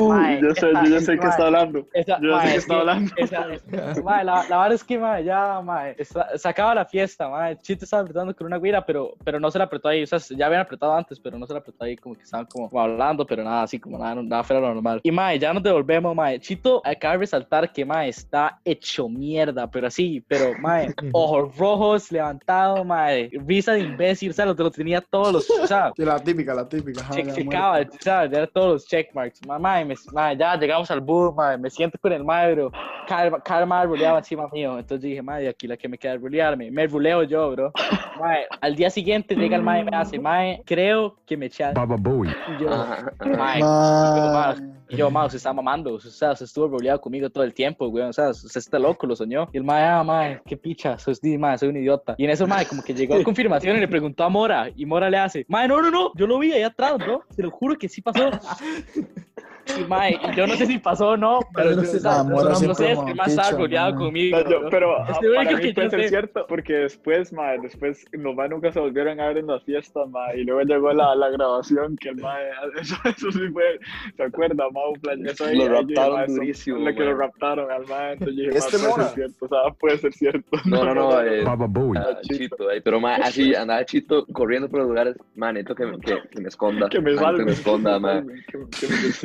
Sé, yo ya sé que está hablando. esa- Yo ya sé que es está hablando. esa- esa- mae, la, la verdad es que, mae, ya, esa- se acaba la fiesta, mae. Chito estaba apretando con una guira, pero, pero no se la apretó ahí. O sea, ya habían apretado antes, pero no se la apretó ahí, como que estaban como, como hablando, pero nada, así como nada, nada fuera lo normal. Y, mae, ya nos devolvemos, mae. Chito acaba de resaltar que, mae, está hecho mierda, pero así, pero, mae, ojos rojos, levantado, mae, risa de imbécil, o sea, lo, lo tenía todos los, o sea, Sí, la típica, la típica. ya checaba, muerto. ¿sabes? Ya todos los checkmarks. Mamá, me, ma, ya llegamos al bus, ma, me siento con el madre, bro. Cada, cada madre ruleaba encima mío. Entonces dije, madre, aquí la que me queda es rulearme. Me ruleo yo, bro. Ma, al día siguiente llega el madre y me hace, madre, creo que me echaste. Y yo, Ajá, ajá. mae, Ma- y yo, ma, usted está mamando. O sea, usted estuvo ruleado conmigo todo el tiempo, güey. O sea, usted está loco, lo soñó. Y el madre, ah, madre, qué picha. Sos, di, madre, soy un idiota. Y en eso, madre, como que llegó a confirmación y le preguntó a Mora. Y Mora le hace, madre, no, no, no. Yo lo vi ahí atrás, bro. Se lo juro que sí pasó. Y, mae, yo no sé si pasó o no, pero No yo, sé, ah, no, no es que más estaba rodeado mae. conmigo. No, yo- pero Es ah, lo único para mí que puede ser sé. cierto, porque después, ma, después los ma nunca se volvieron a ver en las fiestas, ma, y luego llegó la, la grabación que el ma, eso, eso sí fue, ¿se acuerda, ma? Un plan, eso ahí, Lo ahí, raptaron durísimo, Lo que lo raptaron al ma, entonces yo dije, Este ma, puede ser cierto, o sea, puede ser cierto. No, no, no, eh, Ah, ah, Chito, eh, pero ma, así andaba Chito corriendo por los lugares, man, necesito que, me- que, que me esconda, Que me salve. que me esconda, me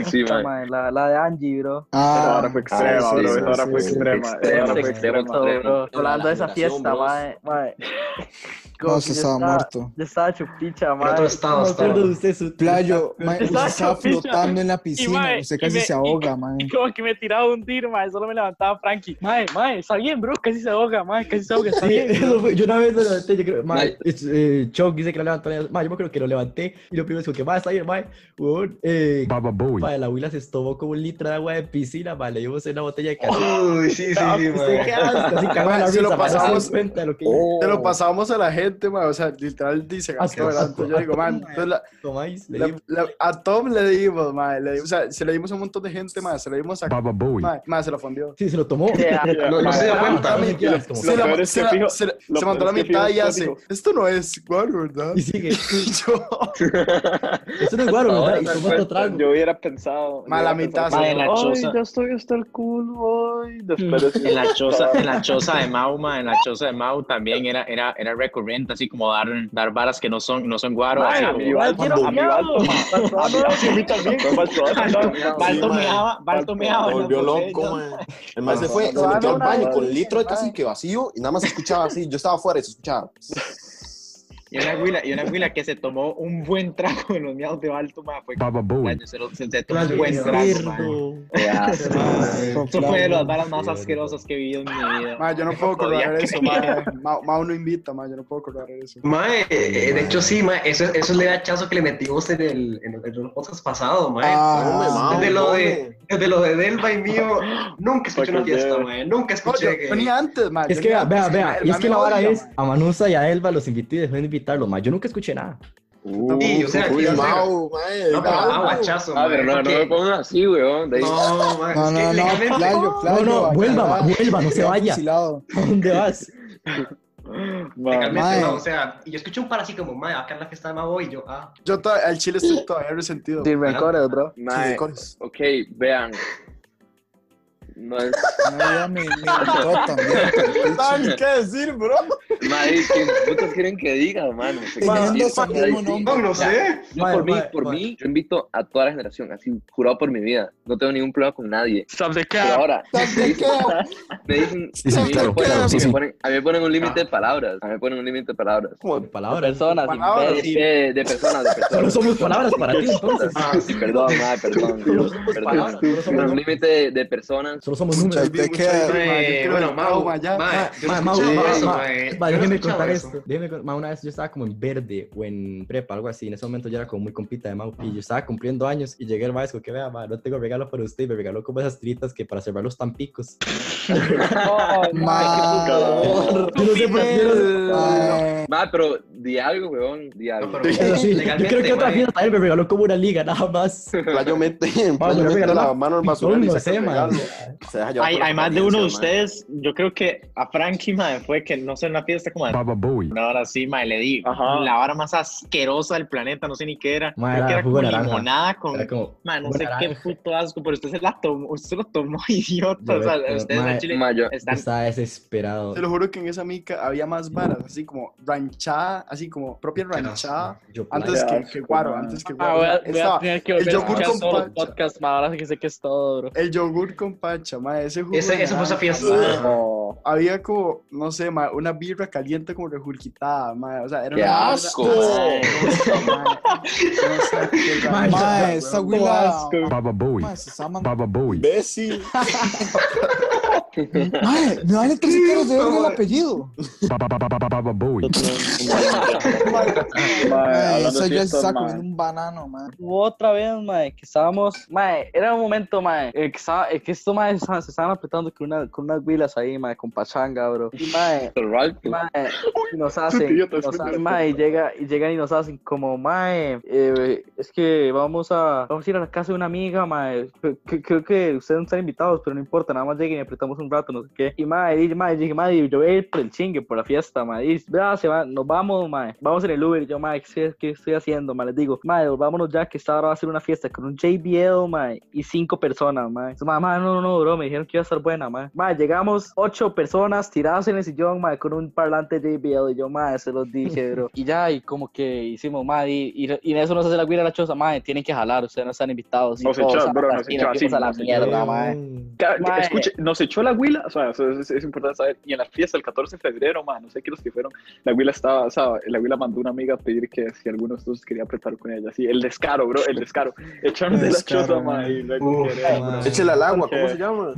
Sí, Esa, man. la, la de Angie, bro. Ah, hora fue extrema, sí, bro, sí, esa hora sí, fue extrema, esa hora fue Extremo, extrema. bro. La- Hablando la de esa fiesta, bros. Como No, que se estaba estaba- muerto. Yo estaba chupicha, Playo, Estaba estaba chupicha. flotando en la piscina. usted y casi me- se ahoga, mae. Y como que me tiraba a hundir, mae, solo me levantaba Frankie. Mae, mae, está bien, bro, casi se ahoga, mae, casi se ahoga, está Sí, bien. eso fue- yo una vez lo levanté, yo creo, es- eh, Chuck dice que lo levantó, mae, yo me creo que lo levanté y lo primero es como que, mae, está bien, mae, weón, eh, mae, la abuela se tomó como un litro de agua de piscina, mae, le dimos una botella de café. Uy, sí, sí, sí, Se lo se pasamos- cuenta de lo que Te lo pasábamos a la gente, literalmente, man, o sea, literal dice ah, Yo digo, man, a Tom le dimos, man, le o sea, se le dimos a un montón de gente, man, se le dimos a... Baba Bowie. Se lo fundió. Sí, se lo tomó. Yeah, se dio cuenta. Se mandó la mitad y hace, esto no es guaro, ¿verdad? Y sigue. esto no es guaro, ¿verdad? Y tomó otro trago. Yo hubiera pensado... Man, la mitad. Ay, ya estoy hasta el culo. En la choza de Mau, en la choza de Mau también era recurrente 90, así como dar, dar varas que no son, no son guaro. Ay, a mi igual quiero a mi Balto meaba. Volvió loco, El más se fue, se metió al baño con litro de casi que vacío y nada más escuchaba así. Yo estaba afuera y se escuchaba. Y una huila, y una huila que se tomó un buen trago de los miados de Balto, ma, fue se, lo- se, se tomó un buen trago, ma. Ma. Ay, Eso fue de las varas más asquerosas que he vivido en mi vida. ma, yo no puedo correr eso, ma. Ma- Mau no invita, ma, yo no puedo correr eso. Mae, eh, de hecho sí, mae, eso, eso es el hachazo que le metimos en el, en el, en el podcast pasado, mae. Ah, desde, lo de, desde lo de Delva y mío, nunca escuché una fiesta, mae, nunca No, escuché yo que... venía antes, ma. Es que, vea, vea, ma, y es que la vara es, ma. a Manusa y a Elba los invité y dejó de Yo nunca escuché nada. Sí, o sea, Uy, que- Mau, mae, No, pero ah, Ah, pero no, no porque- me pongan así, weón. de ahí- No, mae, No, es que no, no, legalmente- Playo, Playo. No, no, aquí vuelva, va. vuelva, no se vaya. fusilado. ¿A dónde vas? Legalmente no, o sea, y yo escuché un par así como, mae, acá en la fiesta de Mago y yo, ah, Yo to- al chile estoy todavía resentido. Sin rencores, bro. Mae, ok, vean. No es. No, ya me, también. Ah, ni qué decir, bro. Mae, ¿qué putas quieren que diga, mano? No, no sé. Yo por mí, por mí, yo invito a toda la generación, así, jurado por mi vida. No tengo ningún problema con nadie. Stop the cap. ahora, me dicen, a, mí me ponen, un límite de palabras. A mí me ponen un límite de palabras. Palabras. Personas. De, personas, de Solo personas. somos palabras para ti, entonces. Ah, sí, perdón, perdón. Un límite de personas. Solo somos números. ¿De qué? Eh, bueno, Mau, mae, yo no Ma, ma, escuchaba ma, eso, ma, mae. ma, Yo no déjeme contar eso. esto. Déjeme con- ma, una vez yo estaba como en verde o en prepa, algo así. En ese momento yo era como muy compita de Mau. Y yo estaba cumpliendo años y llegué al maestro que vea, ma, no tengo regalo para usted. Y me regaló como esas tiritas que para cerrar los tampicos. Ma- no sé por qué. Mae, Ma, pero di algo, weón. Di algo. Yo creo que otra fiesta también me regaló como una liga, nada más. Playo mete, Ma, Playo yo mete regaló la la- mano al basurero y no saca sé, el man. regalo. Se deja llevar Hay, más de uno de man. ustedes, yo creo que a Frankie, fue que no sé, en una fiesta como de una hora así, mae, le di Ajá. la vara más asquerosa del planeta, no sé ni qué era. Creo que era como naranja. limonada con... Era como. Mae, no sé qué puto asco, pero usted se la tomó, usted lo tomó, idiota. Yo o sea, ustedes en Chile están... Estaba desesperado. Te lo juro que en esa mica había más varas, así como ranchada, así como propia ranchada, Yo, antes que, que asco, guaro, man. antes que Ah, guaro. voy a, voy a Estaba tener que el volver yogur con solo podcast, ahora sí que sé que es todo, bro. El yogur con pancha, ma, ese jugo. Ese, de eso fue esa fiesta. No. Había como, no sé, ma, una birra caliente como rejurquitada, ma, o sea, era ¡Qué una asco! Mae, mae, esa huila. asco. Mae, se está Mae, me vale tres caros de verga el apellido. De ya se está comiendo un banano, mae. Hubo otra vez, mae, que estábamos, mae, era un momento, mae, eh, que, estaba, eh, que estos mae se estaban apretando con, una, con unas huilas ahí, mae, con pachanga, bro. Y mae, mae, y nos hacen, nos hacen, mae, y, llega, y llegan y nos hacen como, mae, eh, es que vamos a, vamos a ir a la casa de una amiga, mae, creo que ustedes no están invitados, pero no importa, nada más lleguen y apretamos un rato, no sé qué. Y mae, y, mae, dije, mae, yo voy a ir por el chingue, por la fiesta, mae, y vea, se va, nos vamos, mae, vamos en el Uber, y yo, mae, ¿qué, estoy- qué estoy haciendo, mae? Les digo, mae, vámonos ya, que esta hora va a ser una fiesta con un JBL, mae, y cinco personas, mae. Entonces, mae, no, no, no, bro, me dijeron que iba a estar buena, mae. Mae, llegamos ocho personas tiradas en el sillón, mae, con un parlante JBL, y yo, mae, se los dije, bro. Y ya, y como que hicimos, mae, y, y, y en eso nos hace la guira la choza, mae, tienen que jalar, ustedes no están invitados. y Nos todos echó, a la bro, nos echó así, la mierda, Mae. Escuche, nos echó la la huila, o sea, eso es, es importante saber, y en la fiesta el 14 de febrero, man, no sé qué los que fueron, la huila estaba, o sea, la huila mandó una amiga a pedir que si alguno de estos quería apretar con ella, sí, el descaro, bro, el descaro, echaron de la choza, man. y luego. Échele al agua. ¿cómo se llama?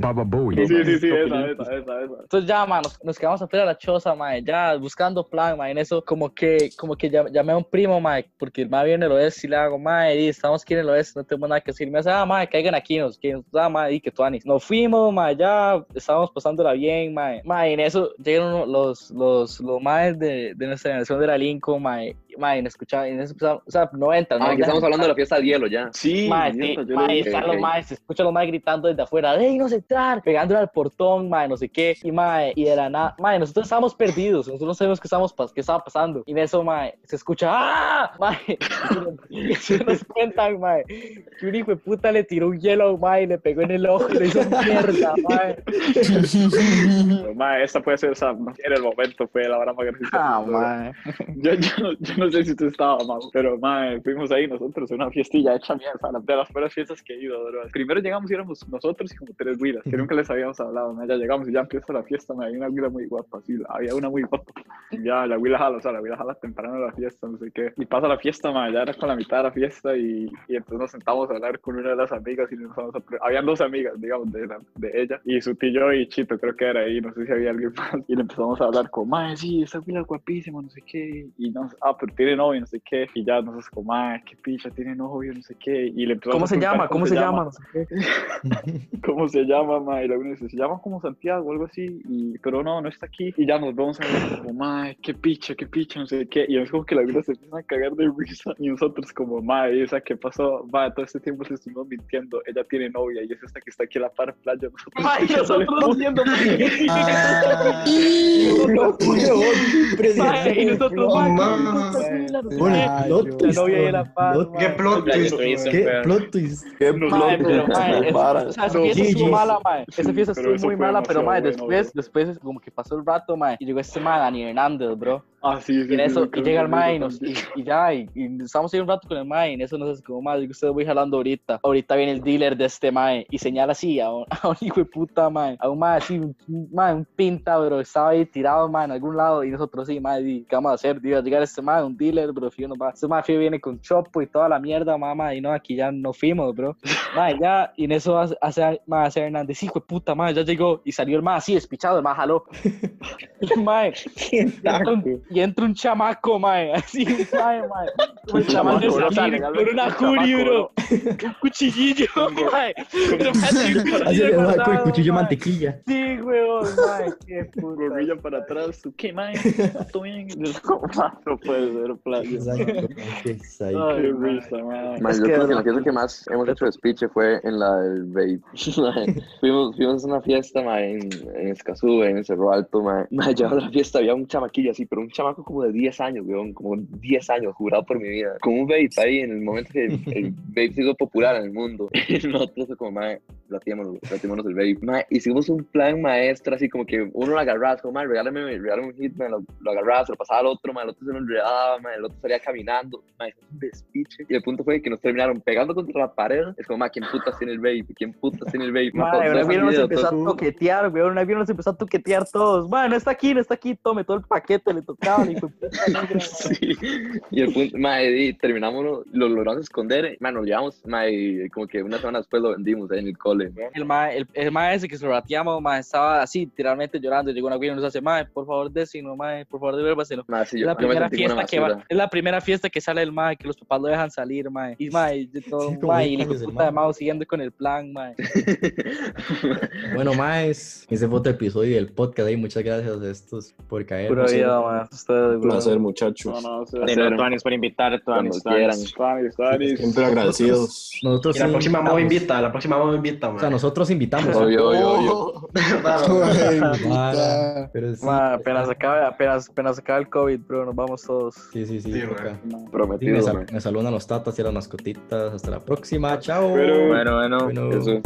Sí, sí, sí, esa, esa, esa, esa. Entonces ya, man, nos, nos quedamos afuera de la choza, man, ya buscando plan, man, en eso, como que, como que llam- llamé a un primo, man, porque el man viene del oeste y le hago, man, y estamos aquí en el oeste, no tenemos nada que decir. Me dice, ah, man, caigan aquí, nos que ah, man, y que tú Nos fuimos, man, ya estábamos pasándola bien. Man, y en eso llegaron los, los, los maes de, de nuestra generación de la Lincoln, man, y en eso empezamos, o sea, 90, ¿no? Ah, estamos hablando de la fiesta de hielo ya. Sí, Mae, sí, mae, están los maes, se escuchan los maes gritando desde afuera, déjenos entrar, pegándole al portón, mae, no sé qué, y mae, y de la nada, mae, nosotros estábamos perdidos, nosotros no sabemos qué, estábamos, qué estaba pasando, y en eso, mae, se escucha, ¡ah! Mae, y se nos cuentan, mae, que un hijo de puta le tiró un hielo a un mae, y le pegó en el ojo, y le hizo mierda, mae. Mae, esta puede ser, o sea, no era el momento, fue la hora más graciosa. Ah, mae. Yo, yo, yo no sé si tú estabas, Mau, pero mae, fuimos ahí nosotros, una fiestilla hecha mierda, de las peores fiestas que he ido, bro. Primero llegamos y éramos nosotros y como tres huilas, que nunca les habíamos hablado, mae, ya llegamos y ya empieza la fiesta, mae, hay una huila muy guapa, sí, había una muy guapa. Y ya, la huila jala, o sea, la huila jala temprano de la fiesta, no sé qué. Y pasa la fiesta, mae, ya era con la mitad de la fiesta y, y entonces nos sentamos a hablar con una de las amigas y nos a habían dos amigas, digamos, de, la- de ella, y su tío y Chito creo que era ahí, no sé si había alguien más, y le empezamos a hablar como, mae, sí, esa huila es guapísima, no sé qué, y nos, ah, pero tiene novio, no sé qué, y ya nosotros como, mae, qué picha, tiene novio, no sé qué, y le ¿Cómo a se llama? ¿Cómo se llama? No sé qué. ¿Cómo se llama, mae? Y luego uno dice, se llama como Santiago o algo así, y, pero no, no está aquí. Y ya nos vamos a ver como, mae, qué picha, qué picha, no sé qué. Y es como que la vida se empieza a cagar de risa. Y nosotros como, mae, esa que pasó, mae, todo este tiempo se estuvimos mintiendo. Ella tiene novia y es esta que está aquí en la par playa. Nosotros, Mae, y nosotros viendo, Ah, y nosotros, mamá. Plot twist, ¿Qué plot twist, Twist? ¿Qué plot twist? Qué plot, pero, sea, esa No, fiesta estuvo mala, mae. Esa fiesta Pero estuvo muy mala, pero, mae, después, después, como que pasó el rato, mae, y llegó este mae, Dani Hernández, bro. Ah, sí, sí. Y en eso, sí, y llega el mae y, sí, nos, sí. y, y ya, y, y estamos ahí un rato con el mae, y en eso nos hace como, mae, yo que ustedes voy jalando ahorita. Ahorita viene el dealer de este mae, y señala así a un, a un hijo de puta, mae, a un mae así, un, un mae, un pinta, bro, estaba ahí tirado, mae, en algún lado, y nosotros sí, mae, ¿qué vamos a hacer? A llegar este mae, un dealer, bro, fío, nos va. Mae fío viene con chopo y toda la mierda, mamá, y no, aquí ya no fuimos, bro. Mae, ya, y en eso hace, hace, hace Hernández, hijo de puta, mae, ya llegó, y salió el mae así, despichado, el mae jaló. Mae, y entra un- y entra un chamaco, mae, así, un mae, mae. Como el chamaco chamaco, legalmente con una un curi, bro. Un cuchillillo, un Así cuchillo le va con el cuchillo de mae. mantequilla. Sí, weón, mae, qué puta. Gorrilla para atrás, ¿tú qué, mae? ¿Todo bien? No puede ser, playa. Exacto. Ay, Qué risa. Man, Es yo que, creo que la fiesta que más hemos hecho de speech fue en la del vape. Fuimos, fuimos a una fiesta man, en, en Escazú, en el Cerro Alto. Man. Man, llevando la fiesta había un chamaquillo así, pero un chamaco como de 10 años, weón, como 10 años, jurado por mi vida. Con un vape ahí en el momento que el, el vape se hizo popular en el mundo. Nosotros como, man, platímonos, platímonos el vape. Man, hicimos un plan maestro, así como que uno lo agarraba, como, man, regálame, regálame un hit, man, lo, lo agarraba, se lo pasaba al otro, man, el otro se lo enredaba, man, el otro salía caminando, man, hicimos un despiche. Y el punto fue que nos terminaron pegando contra la pared. Es como, man, ¿quién putas tiene el vape? ¿Quién putas tiene el vape? Todo una vieron nos empezó todo- a toquetear, weón. Una vieron nos empezó a toquetear todos. Mae, no está aquí, no está aquí. Tome todo el paquete, le tocaban. negra. Sí, y el punto, mae, y terminamos, lo, lo logramos esconder, man, nos llevamos, mae, y como que una semana después lo vendimos ahí en el cole. El mae, el, el mae ese que se lo rateamos, mae, estaba así, literalmente llorando. Llegó una güey y nos hace, mae, por favor, décino, mae, por favor, devuélvaselo. Mae, sí, Es yo, la primera fiesta que va, basura. es la primera fiesta que sale el mae, que los papás lo dejan salir, mae. Y mae, de todo, Sí, mae, y el puta de mae. Mao siguiendo con el plan, mae. Bueno, más, ese fue otro episodio del podcast ahí. Muchas gracias a estos por caer. Pura vida, mae. Ustedes, Un placer, muchachos. No, no, no, Tuanis, por invitar, Tuanis. Siempre agradecidos. Nosotros Y la próxima Mau invita, la próxima Mau invita, O sea, nosotros invitamos. Obvio, obvio, obvio. Claro. Ay, puta. pero sí. Mae, apenas acabe, apenas, apenas acabe el COVID, bro, nos vamos todos. Sí, sí, sí. Sí, toca. Sí, Prometido, me, sa- mae. me saludan los tatas y las mascotitas. Hasta la próxima. Chao. Pero- Bueno, bueno. Bueno. Eso.